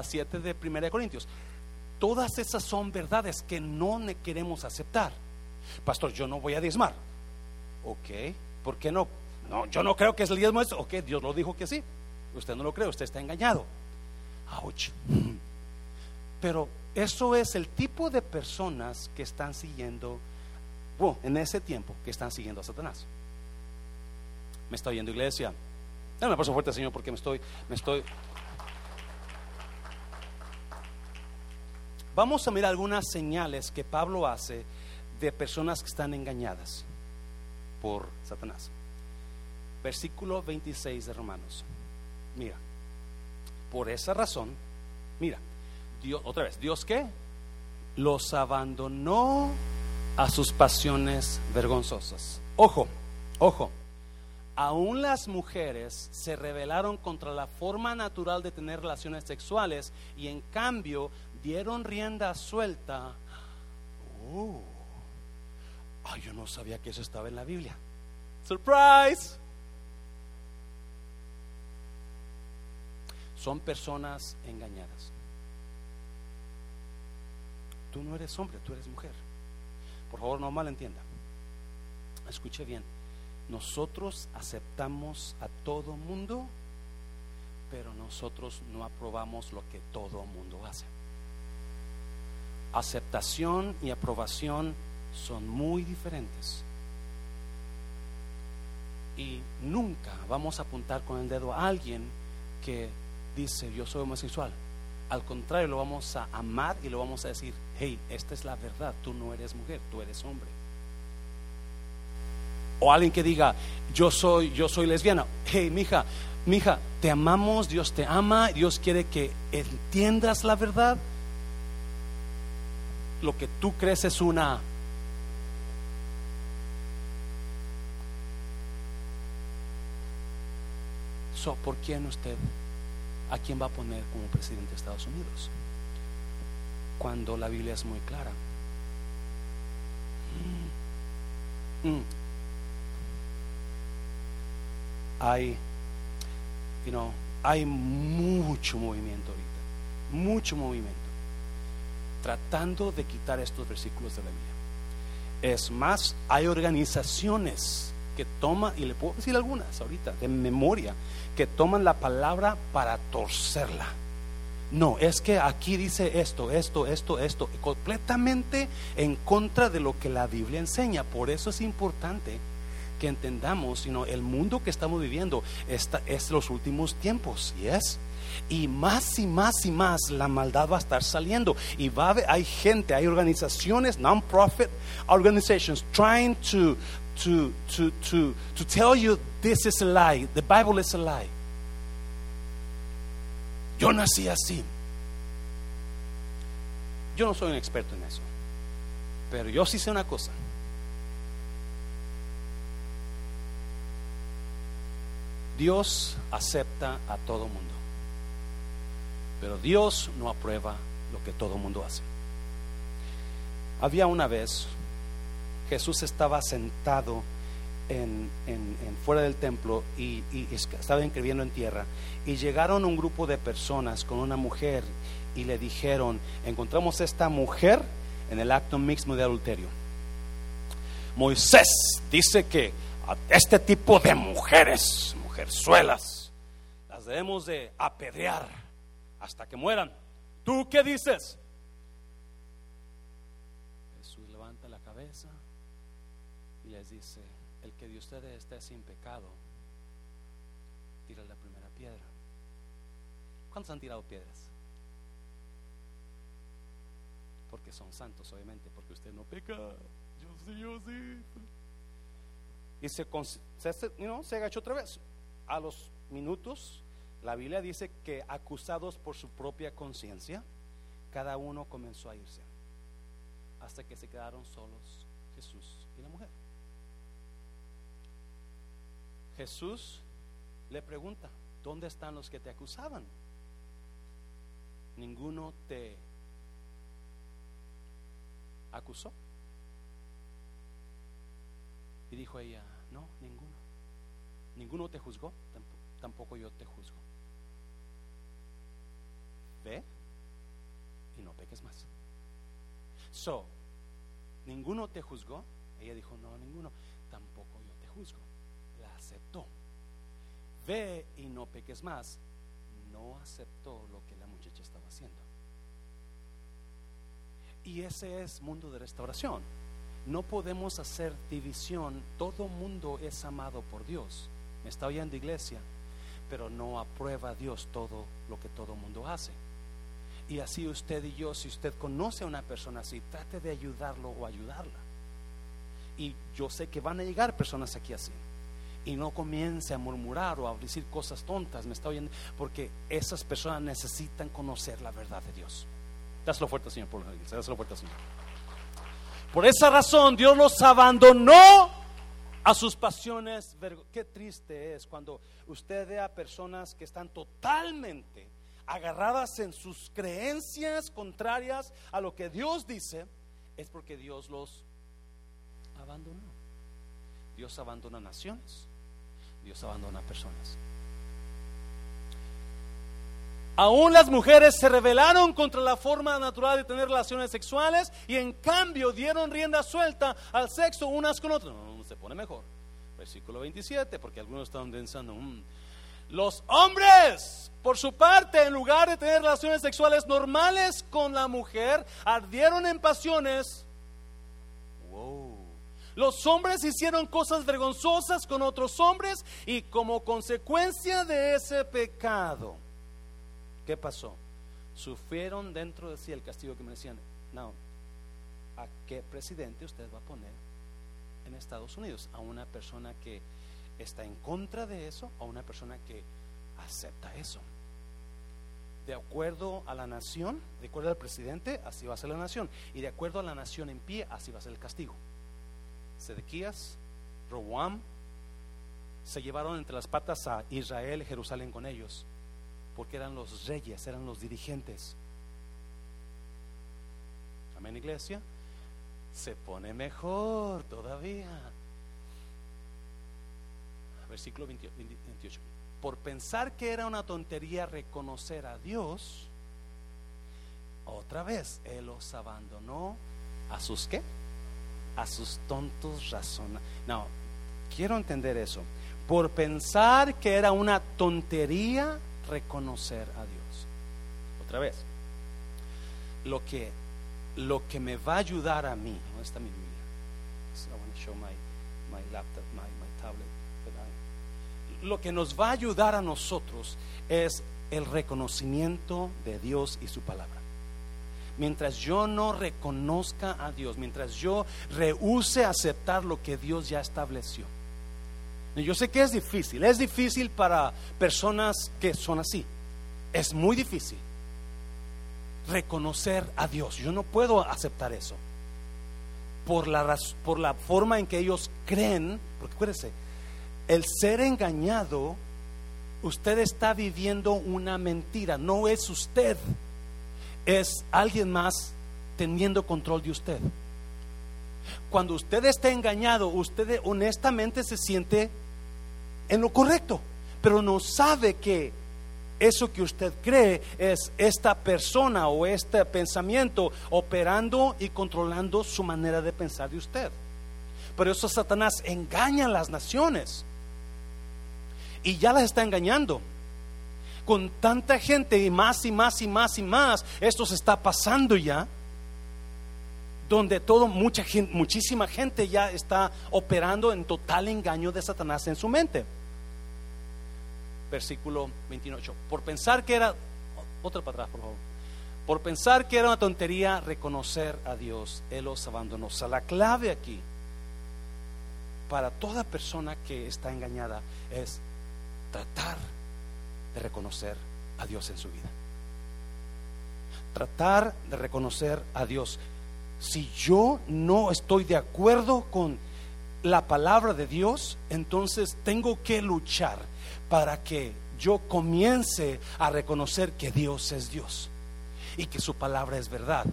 7 ah, de 1 Corintios. Todas esas son verdades que no queremos aceptar. Pastor, yo no voy a diezmar. Ok, ¿por qué no? No, yo no creo que es el diezmo eso. Ok, Dios lo dijo que sí. Usted no lo cree, usted está engañado. Ouch. [LAUGHS] Pero eso es el tipo de personas que están siguiendo, bueno, en ese tiempo, que están siguiendo a Satanás. Me está oyendo iglesia. Dame un aplauso fuerte, Señor, porque me estoy, me estoy. Vamos a mirar algunas señales que Pablo hace de personas que están engañadas por Satanás. Versículo 26 de Romanos. Mira, por esa razón, mira, Dios, otra vez, ¿Dios qué? Los abandonó a sus pasiones vergonzosas. Ojo, ojo aún las mujeres se rebelaron contra la forma natural de tener relaciones sexuales y en cambio dieron rienda suelta. Oh, yo no sabía que eso estaba en la Biblia. Surprise. Son personas engañadas. Tú no eres hombre, tú eres mujer. Por favor, no malentienda. Escuche bien nosotros aceptamos a todo mundo, pero nosotros no aprobamos lo que todo mundo hace. Aceptación y aprobación son muy diferentes. Y nunca vamos a apuntar con el dedo a alguien que dice yo soy homosexual. Al contrario, lo vamos a amar y lo vamos a decir, hey, esta es la verdad, tú no eres mujer, tú eres hombre o alguien que diga, yo soy, yo soy lesbiana. Hey, mija, mija, te amamos, Dios te ama, Dios quiere que entiendas la verdad. Lo que tú crees es una So, ¿por quién usted a quién va a poner como presidente de Estados Unidos? Cuando la Biblia es muy clara. Mm. Mm hay, you know, hay mucho movimiento ahorita, mucho movimiento, tratando de quitar estos versículos de la Biblia. Es más, hay organizaciones que toman, y le puedo decir algunas ahorita, de memoria, que toman la palabra para torcerla. No, es que aquí dice esto, esto, esto, esto, completamente en contra de lo que la Biblia enseña. Por eso es importante que entendamos, sino el mundo que estamos viviendo esta, es los últimos tiempos, ¿y es? Y más y más y más la maldad va a estar saliendo. Y va a hay gente, hay organizaciones, non-profit organizations, trying to, to, to, to, to tell you this is a lie, the Bible is a lie. Yo nací así. Yo no soy un experto en eso, pero yo sí sé una cosa. Dios acepta a todo mundo, pero Dios no aprueba lo que todo mundo hace. Había una vez, Jesús estaba sentado en, fuera del templo y, y, estaba escribiendo en tierra y llegaron un grupo de personas con una mujer y le dijeron, encontramos esta mujer en el acto mismo de adulterio. Moisés dice que a este tipo de mujeres suelas las debemos de apedrear hasta que mueran. ¿Tú qué dices? Jesús levanta la cabeza y les dice, el que de ustedes esté sin pecado, tira la primera piedra. ¿Cuántos han tirado piedras? Porque son santos, obviamente, porque usted no peca. Yo sí, yo sí. Y se, se, se agachó otra vez. A los minutos, la Biblia dice que acusados por su propia conciencia, cada uno comenzó a irse. Hasta que se quedaron solos Jesús y la mujer. Jesús le pregunta, ¿dónde están los que te acusaban? Ninguno te acusó. Y dijo ella, no, ninguno. Ninguno te juzgó, tampoco, yo te juzgo. Ve y no peques más. So, ninguno te juzgó. Ella dijo, no, ninguno. Tampoco yo te juzgo. La aceptó. Ve y no peques más. No aceptó lo que la muchacha estaba haciendo. Y ese es mundo de restauración. No podemos hacer división. Todo mundo es amado por Dios. Me está oyendo iglesia, pero no aprueba Dios todo lo que todo mundo hace. Y así usted y yo, si usted conoce a una persona así, trate de ayudarlo o ayudarla. Y yo sé que van a llegar personas aquí así. Y no comience a murmurar o a decir cosas tontas, me está oyendo, porque esas personas necesitan conocer la verdad de Dios. Dáselo fuerte, Señor, por la iglesia. Dáselo fuerte, Señor. Por esa razón Dios los abandonó a sus pasiones. Qué triste es cuando usted ve a personas que están totalmente agarradas en sus creencias contrarias a lo que Dios dice. Es porque Dios los abandonó. Dios abandona naciones. Dios abandona personas. Aún las mujeres se rebelaron contra la forma natural de tener relaciones sexuales y en cambio dieron rienda suelta al sexo unas con otras. Se pone mejor. Versículo 27, porque algunos están pensando, mm". los hombres, por su parte, en lugar de tener relaciones sexuales normales con la mujer, ardieron en pasiones. Wow. Los hombres hicieron cosas vergonzosas con otros hombres y como consecuencia de ese pecado ¿Qué pasó? Sufrieron dentro de sí el castigo que me decían. No, ¿a qué presidente usted va a poner Estados Unidos? ¿A una persona que está en contra de eso a una persona que acepta eso? De acuerdo a la nación, de acuerdo al presidente, así va a ser la nación. Y de acuerdo a la nación en pie, así va a ser el castigo. Sedequías, Roboam, se llevaron entre las patas a Israel, Jerusalén con ellos porque eran los reyes, eran los dirigentes. Amén, iglesia. Se pone mejor todavía. Versículo 28. Por pensar que era una tontería reconocer a Dios, otra vez Él los abandonó a sus qué? A sus tontos razones. No, quiero entender eso. Por pensar que era una tontería reconocer a Dios. Otra vez, lo que, lo que me va a ayudar a mí, ¿dónde está mi Biblia? Lo que nos va a ayudar a nosotros es el reconocimiento de Dios y su palabra. Mientras yo no reconozca a Dios, mientras yo rehúse aceptar lo que Dios ya estableció, yo sé que es difícil, es difícil para personas que son así. Es muy difícil reconocer a Dios. Yo no puedo aceptar eso. Por la, por la forma en que ellos creen, porque acuérdense, el ser engañado, usted está viviendo una mentira, no es usted, es alguien más teniendo control de usted. Cuando usted está engañado, usted honestamente se siente en lo correcto, pero no sabe que eso que usted cree es esta persona o este pensamiento operando y controlando su manera de pensar de usted. Por eso Satanás engaña a las naciones y ya las está engañando. Con tanta gente y más y más y más y más, esto se está pasando ya donde todo, mucha gente, muchísima gente ya está operando en total engaño de Satanás en su mente. Versículo 28. Por pensar que era, otra para atrás, por favor. Por pensar que era una tontería reconocer a Dios, Él los abandonó. O sea, la clave aquí para toda persona que está engañada es tratar de reconocer a Dios en su vida. Tratar de reconocer a Dios. Si yo no estoy de acuerdo con la palabra de Dios, entonces tengo que luchar para que yo comience a reconocer que Dios es Dios y que su palabra es verdad.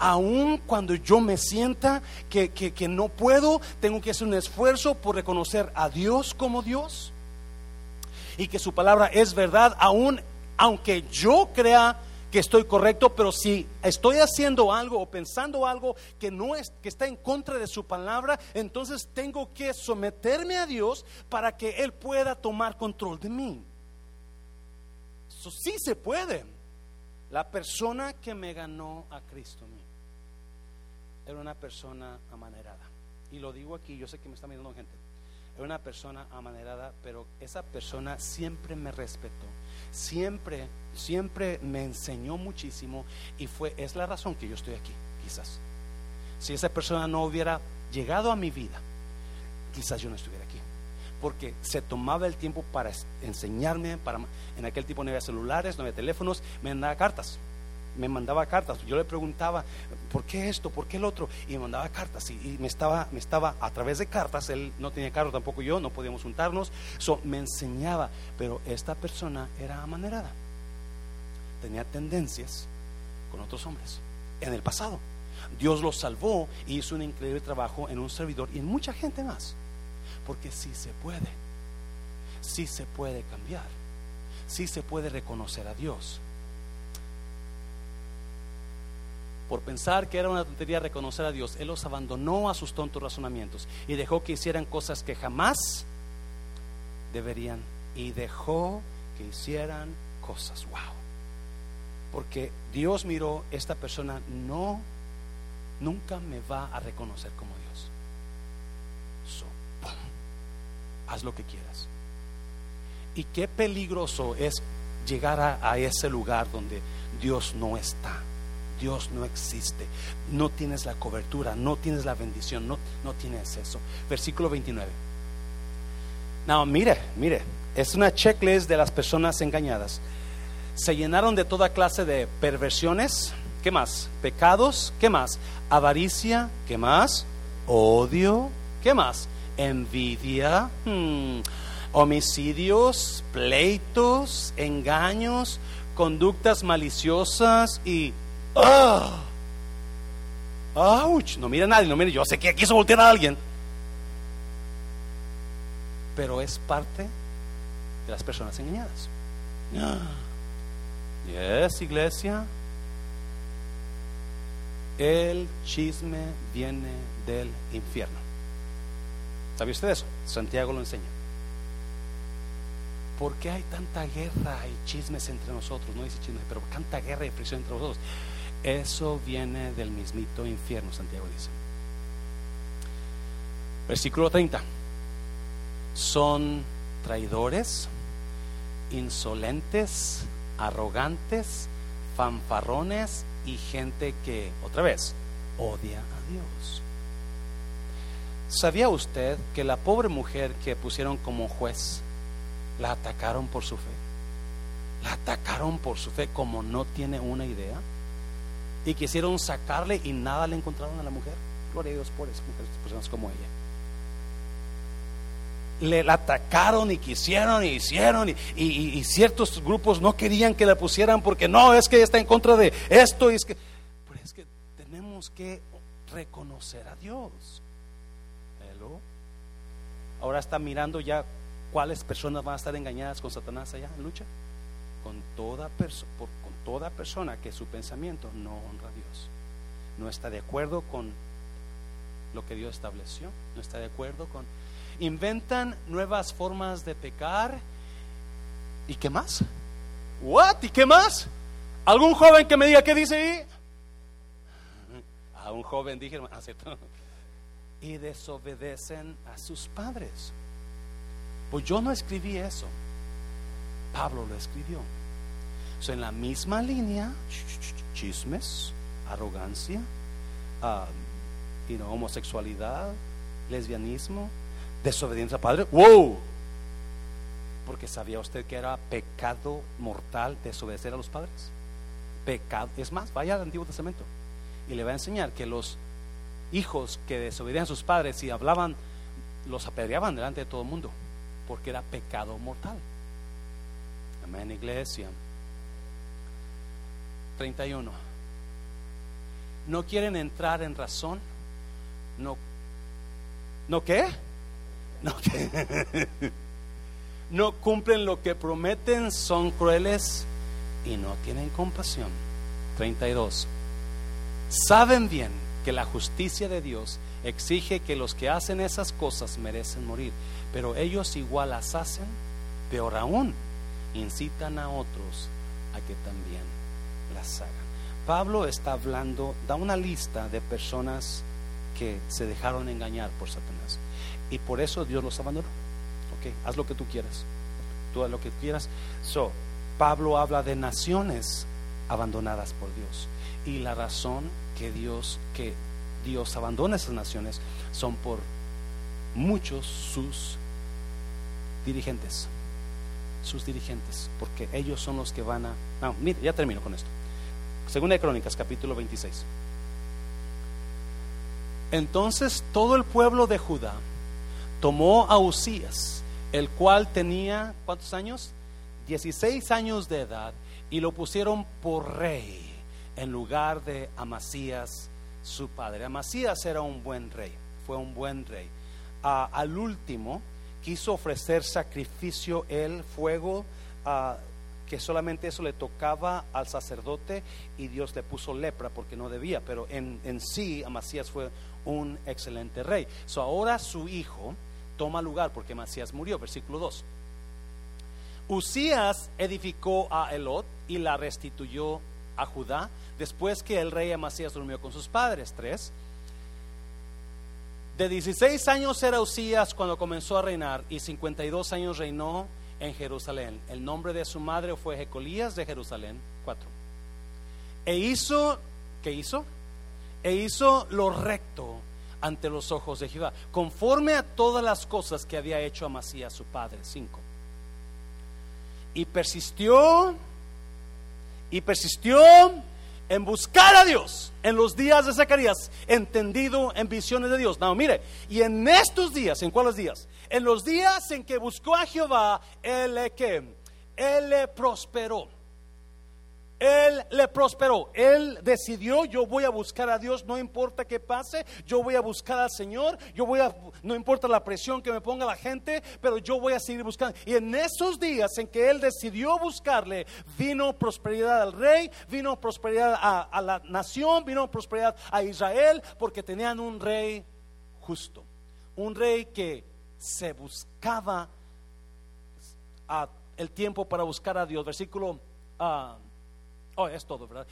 Aun cuando yo me sienta que, que, no puedo, tengo que hacer un esfuerzo por reconocer a Dios como Dios y que su palabra es verdad, aun aunque yo crea que estoy correcto, pero si estoy haciendo algo o pensando algo que no es que está en contra de su palabra, entonces tengo que someterme a Dios para que él pueda tomar control de mí. Eso sí se puede. La persona que me ganó a Cristo era una persona amanerada. Y lo digo aquí, yo sé que me está mirando gente. Era una persona amanerada, pero esa persona siempre me respetó. Siempre, siempre me enseñó muchísimo y fue es la razón que yo estoy aquí, quizás. Si esa persona no hubiera llegado a mi vida, quizás yo no estuviera aquí porque se tomaba el tiempo para enseñarme, para, en aquel tiempo no había celulares, no había teléfonos, me mandaba cartas, me mandaba cartas, yo le preguntaba, ¿por qué esto? ¿por qué el otro? Y me mandaba cartas y, me, estaba, me estaba a través de cartas, él no tenía carro tampoco yo, no podíamos juntarnos, so, me enseñaba, pero esta persona era amanerada, tenía tendencias con otros hombres en el pasado. Dios lo salvó y hizo un increíble trabajo en un servidor y en mucha gente más. Porque sí se puede. Sí se puede cambiar. Sí se puede reconocer a Dios. Por pensar que era una tontería reconocer a Dios, Él los abandonó a sus tontos razonamientos y dejó que hicieran cosas que jamás deberían. Y dejó que hicieran cosas. Wow. Porque Dios miró, esta persona no, nunca me va a reconocer como Dios haz lo que quieras. Y qué peligroso es llegar a, ese lugar donde Dios no está. Dios no existe, no tienes la cobertura, no tienes la bendición, no, no tienes eso. Versículo 29. No, mire, mire, es una checklist de las personas engañadas. Se llenaron de toda clase de perversiones, ¿qué más? Pecados, ¿qué más? Avaricia, ¿qué más? Odio, ¿qué más? envidia, hmm, homicidios, pleitos, engaños, conductas maliciosas y... ¡ah! ¡Auch! No mira a nadie, no mire, yo sé que quiso voltear a alguien. Pero es parte de las personas engañadas. Yes, iglesia. El chisme viene del infierno. ¿Sabe usted eso? Santiago lo enseña. ¿Por qué hay tanta guerra y chismes entre nosotros? No dice chismes, pero tanta guerra y fricción entre nosotros. Eso viene del mismito infierno, Santiago dice. Versículo 30. Son traidores, insolentes, arrogantes, fanfarrones y gente que, otra vez, odia a Dios. ¿Sabía usted que la pobre mujer que pusieron como juez la atacaron por su fe? La atacaron por su fe como no tiene una idea. Y quisieron sacarle y nada le encontraron a la mujer. Gloria a Dios por esas mujeres, personas como ella. Le atacaron y quisieron y hicieron y, y, ciertos grupos no querían que la pusieran porque no, es que está en contra de esto y es que... Pero es que tenemos que reconocer a Dios ahora está mirando ya cuáles personas van a estar engañadas con Satanás allá en lucha. Con toda, con toda persona que su pensamiento no honra a Dios, no está de acuerdo con lo que Dios estableció, no está de acuerdo con... Inventan nuevas formas de pecar. ¿Y qué más? ¿What? ¿Y qué más? ¿Algún joven que me diga qué dice ahí? A un joven dije, ¿cierto? [LAUGHS] y desobedecen a sus padres. Pues yo no escribí eso. Pablo lo escribió. So, en la misma línea, chismes, arrogancia, um, homosexualidad, lesbianismo, desobediencia al padre. ¡Wow! Porque sabía usted que era pecado mortal desobedecer a los padres. Pecado. Es más, vaya al Antiguo Testamento y le va a enseñar que los hijos que desobedecían a sus padres y hablaban, los apedreaban delante de todo el mundo, porque era pecado mortal. Amén, iglesia. 31. ¿No quieren entrar en razón? ¿No, ¿no qué? ¿No qué? [LAUGHS] no cumplen lo que prometen, son crueles y no tienen compasión. 32. Saben bien que la justicia de Dios exige que los que hacen esas cosas merecen morir, pero ellos igual las hacen, peor aún, incitan a otros a que también las hagan. Pablo está hablando, da una lista de personas que se dejaron engañar por Satanás y por eso Dios los abandonó. Ok, haz lo que tú quieras, tú haz lo que quieras. So, Pablo habla de naciones abandonadas por Dios y la razón que Dios que Dios abandona esas naciones son por muchos sus dirigentes, sus dirigentes, porque ellos son los que van a. No, mire, ya termino con esto. Segunda de Crónicas, capítulo 26. Entonces todo el pueblo de Judá tomó a Usías, el cual tenía, ¿cuántos años? 16 años de edad, y lo pusieron por rey en lugar de Amasías, su padre. Amasías era un buen rey, fue un buen rey. al último quiso ofrecer sacrificio el fuego, que solamente eso le tocaba al sacerdote y Dios le puso lepra porque no debía, pero en, en sí Amasías fue un excelente rey. So ahora su hijo toma lugar porque Amasías murió, versículo 2. Usías edificó a Elot y la restituyó a Judá después que el rey Amasías durmió con sus padres. Tres. De 16 años era Usías cuando comenzó a reinar y 52 años reinó en Jerusalén. El nombre de su madre fue Jecolías de Jerusalén. Cuatro. E hizo, ¿qué hizo? E hizo lo recto ante los ojos de Jehová, conforme a todas las cosas que había hecho Amasías su padre. Cinco. Y persistió, y persistió en buscar a Dios en los días de Zacarías, entendido en visiones de Dios. No, mire, y en estos días, ¿en cuáles días? En los días en que buscó a Jehová, él que él le prosperó. Él le prosperó. Él decidió, yo voy a buscar a Dios, no importa qué pase, yo voy a buscar al Señor, yo voy a, no importa la presión que me ponga la gente, pero yo voy a seguir buscando. Y en esos días en que Él decidió buscarle, vino prosperidad al rey, vino prosperidad a, la nación, vino prosperidad a Israel, porque tenían un rey justo, un rey que se buscaba a el tiempo para buscar a Dios. Versículo... Uh, Ah, jeg er stolt over deg.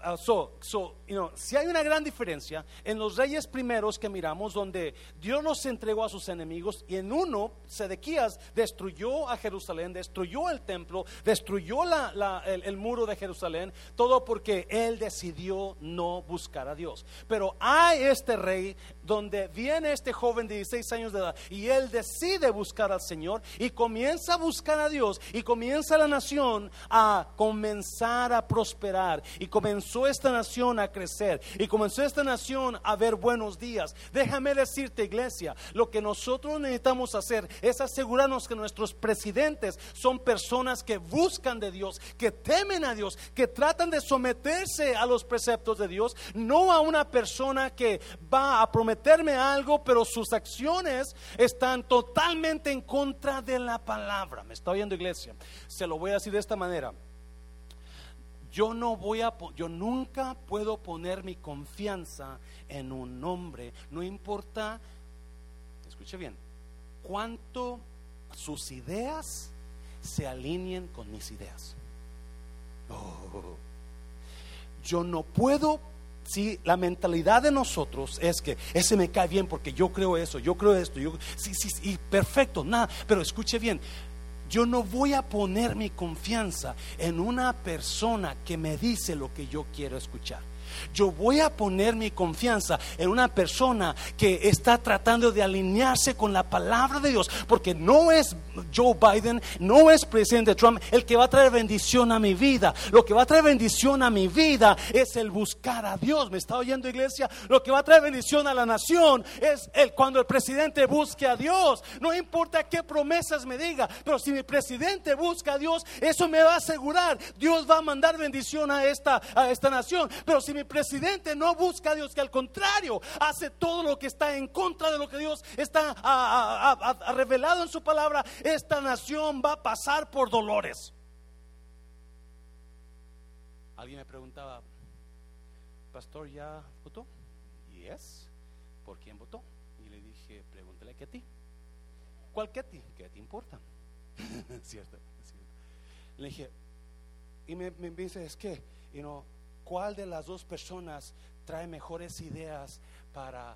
Uh, so, so, you know, si hay una gran diferencia en los reyes primeros que miramos, donde Dios los entregó a sus enemigos, y en uno, Sedequías destruyó a Jerusalén, destruyó el templo, destruyó la, el, muro de Jerusalén, todo porque él decidió no buscar a Dios. Pero hay este rey donde viene este joven de 16 años de edad y él decide buscar al Señor y comienza a buscar a Dios y comienza la nación a comenzar a prosperar y comenzó esta nación a crecer y comenzó esta nación a ver buenos días. Déjame decirte iglesia, lo que nosotros necesitamos hacer es asegurarnos que nuestros presidentes son personas que buscan de Dios, que temen a Dios, que tratan de someterse a los preceptos de Dios, no a una persona que va a prometer meterme algo, pero sus acciones están totalmente en contra de la palabra. ¿Me está oyendo iglesia? Se lo voy a decir de esta manera. Yo no voy a, yo nunca puedo poner mi confianza en un hombre, no importa, escuche bien, cuánto sus ideas se alineen con mis ideas. Oh, yo no puedo si la mentalidad de nosotros es que ese me cae bien porque yo creo eso, yo creo esto, yo, sí, sí, sí, perfecto, nada, pero escuche bien, Yo no voy a poner mi confianza en una persona que me dice lo que yo quiero escuchar. Yo voy a poner mi confianza en una persona que está tratando de alinearse con la palabra de Dios, porque no es Joe Biden, no es presidente Trump el que va a traer bendición a mi vida. Lo que va a traer bendición a mi vida es el buscar a Dios. ¿Me está oyendo iglesia? Lo que va a traer bendición a la nación es el cuando el presidente busque a Dios. No importa qué promesas me diga, pero si mi presidente busca a Dios, eso me va a asegurar. Dios va a mandar bendición a esta, a esta nación. Pero si mi presidente no busca a Dios, que al contrario hace todo lo que está en contra de lo que Dios está revelado en su palabra, esta nación va a pasar por dolores. Alguien me preguntaba, pastor, ¿ya votó? Yes. ¿Por quién votó? Y le dije, pregúntale a ti. ¿Cuál que ti? ¿Qué te importa? [LAUGHS] cierto, cierto. Le dije, y me, me dice, es que, you know, ¿cuál de las dos personas trae mejores ideas para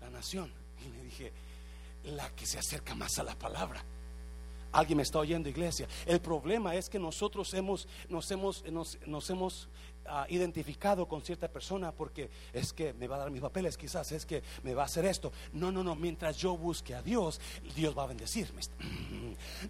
la nación? Y le dije, la que se acerca más a la palabra. Alguien me está oyendo, iglesia. El problema es que nosotros hemos, nos hemos, nos, nos hemos identificado con cierta persona porque es que me va a dar mis papeles, quizás es que me va a hacer esto. No, no, no, mientras yo busque a Dios, Dios va a bendecirme. [CLEARS THROAT]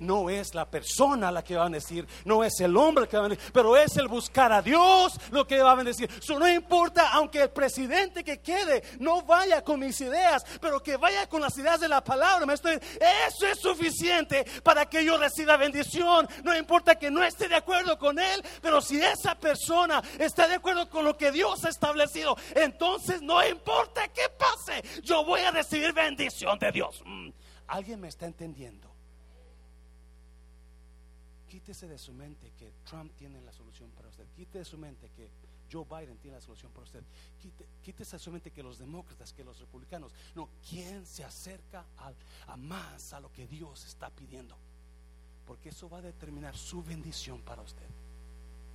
No es la persona la que va a bendecir, no es el hombre que va a bendecir, pero es el buscar a Dios lo que va a bendecir. Eso no importa, aunque el presidente que quede no vaya con mis ideas, pero que vaya con las ideas de la palabra. Me eso es suficiente para que yo reciba bendición. No importa que no esté de acuerdo con él, pero si esa persona está de acuerdo con lo que Dios ha establecido, entonces no importa qué pase, yo voy a recibir bendición de Dios. Mm, ¿Alguien me está entendiendo? Quítese de su mente que Trump tiene la solución para usted. Quítese de su mente que Joe Biden tiene la solución para usted. quítese de su mente que los demócratas, que los republicanos. No, ¿quién se acerca a más a lo que Dios está pidiendo? Porque eso va a determinar su bendición para usted.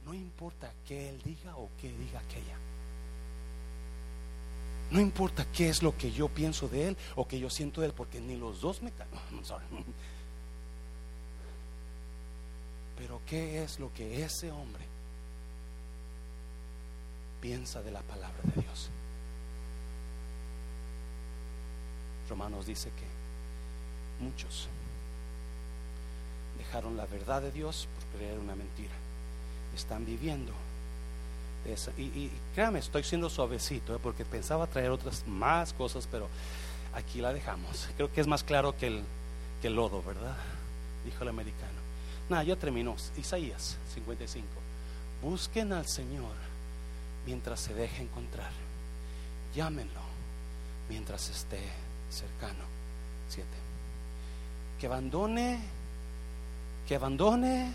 No importa que él diga o que diga aquella. No importa qué es lo que yo pienso de él o que yo siento de él, porque ni los dos me. [LAUGHS] Pero qué es lo que ese hombre piensa de la palabra de Dios. Romanos dice que muchos dejaron la verdad de Dios por creer una mentira están viviendo. Y, y, créame, estoy siendo suavecito, ¿eh? porque pensaba traer otras más cosas, pero aquí la dejamos. Creo que es más claro que el, que el lodo, ¿verdad? Dijo el americano. Nada, ya terminó. Isaías 55. Busquen al Señor mientras se deje encontrar. Llámenlo mientras esté cercano. Siete. Que abandone, que abandone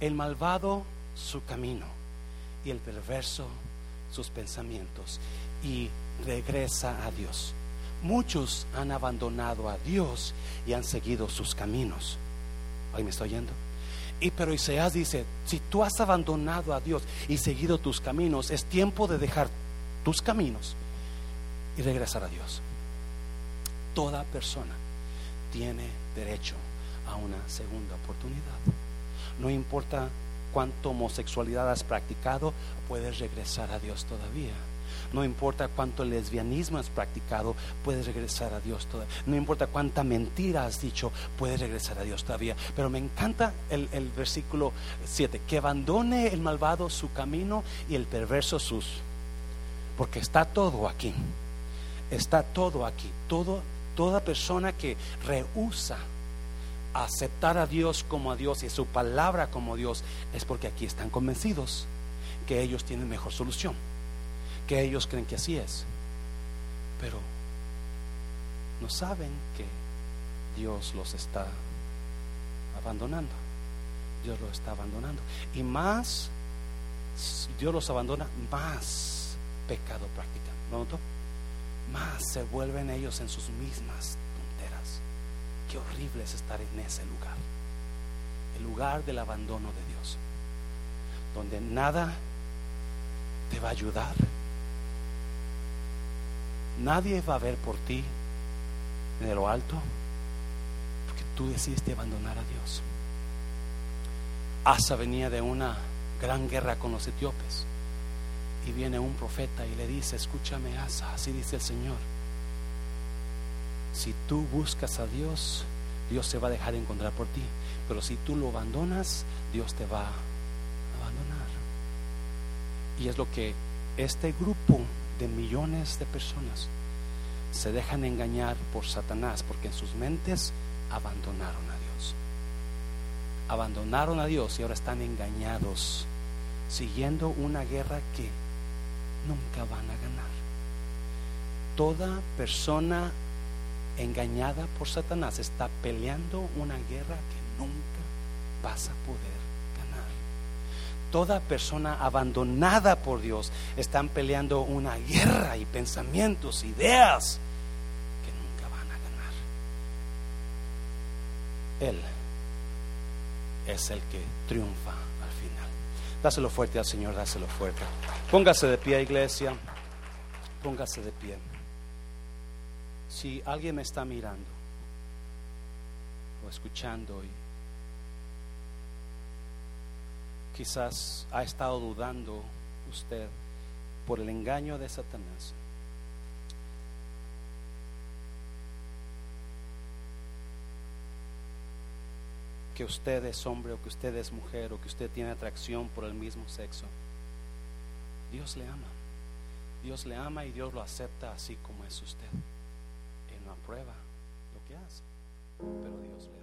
el malvado su camino y el perverso sus pensamientos y regresa a Dios. Muchos han abandonado a Dios y han seguido sus caminos. Ahí me estoy oyendo. Y pero Isaías dice, si tú has abandonado a Dios y seguido tus caminos, es tiempo de dejar tus caminos y regresar a Dios. Toda persona tiene derecho a una segunda oportunidad. No importa cuánto homosexualidad has practicado, puedes regresar a Dios todavía. No importa cuánto lesbianismo has practicado, puedes regresar a Dios todavía. No importa cuánta mentira has dicho, puedes regresar a Dios todavía. Pero me encanta el, el versículo 7, que abandone el malvado su camino y el perverso sus. Porque está todo aquí. Está todo aquí. Todo, toda persona que rehúsa aceptar a Dios como a Dios y su palabra como Dios es porque aquí están convencidos que ellos tienen mejor solución, que ellos creen que así es, pero no saben que Dios los está abandonando. Dios los está abandonando. Y más Dios los abandona, más pecado practican. ¿No Más se vuelven ellos en sus mismas Qué horrible es estar en ese lugar. El lugar del abandono de Dios. Donde nada te va a ayudar. Nadie va a ver por ti en lo alto. Porque tú decidiste abandonar a Dios. Asa venía de una gran guerra con los etíopes. Y viene un profeta y le dice, escúchame Asa, así dice el Señor. Si tú buscas a Dios, Dios se va a dejar encontrar por ti. Pero si tú lo abandonas, Dios te va a abandonar. Y es lo que este grupo de millones de personas se dejan engañar por Satanás, porque en sus mentes abandonaron a Dios. Abandonaron a Dios y ahora están engañados, siguiendo una guerra que nunca van a ganar. Toda persona engañada por Satanás está peleando una guerra que nunca vas a poder ganar. Toda persona abandonada por Dios están peleando una guerra y pensamientos, ideas que nunca van a ganar. Él es el que triunfa al final. Dáselo fuerte al Señor, dáselo fuerte. Póngase de pie, iglesia. Póngase de pie si alguien me está mirando o escuchando y quizás ha estado dudando usted por el engaño de Satanás. Que usted es hombre o que usted es mujer o que usted tiene atracción por el mismo sexo. Dios le ama. Dios le ama y Dios lo acepta así como es usted prueba lo que hace, pero Dios le.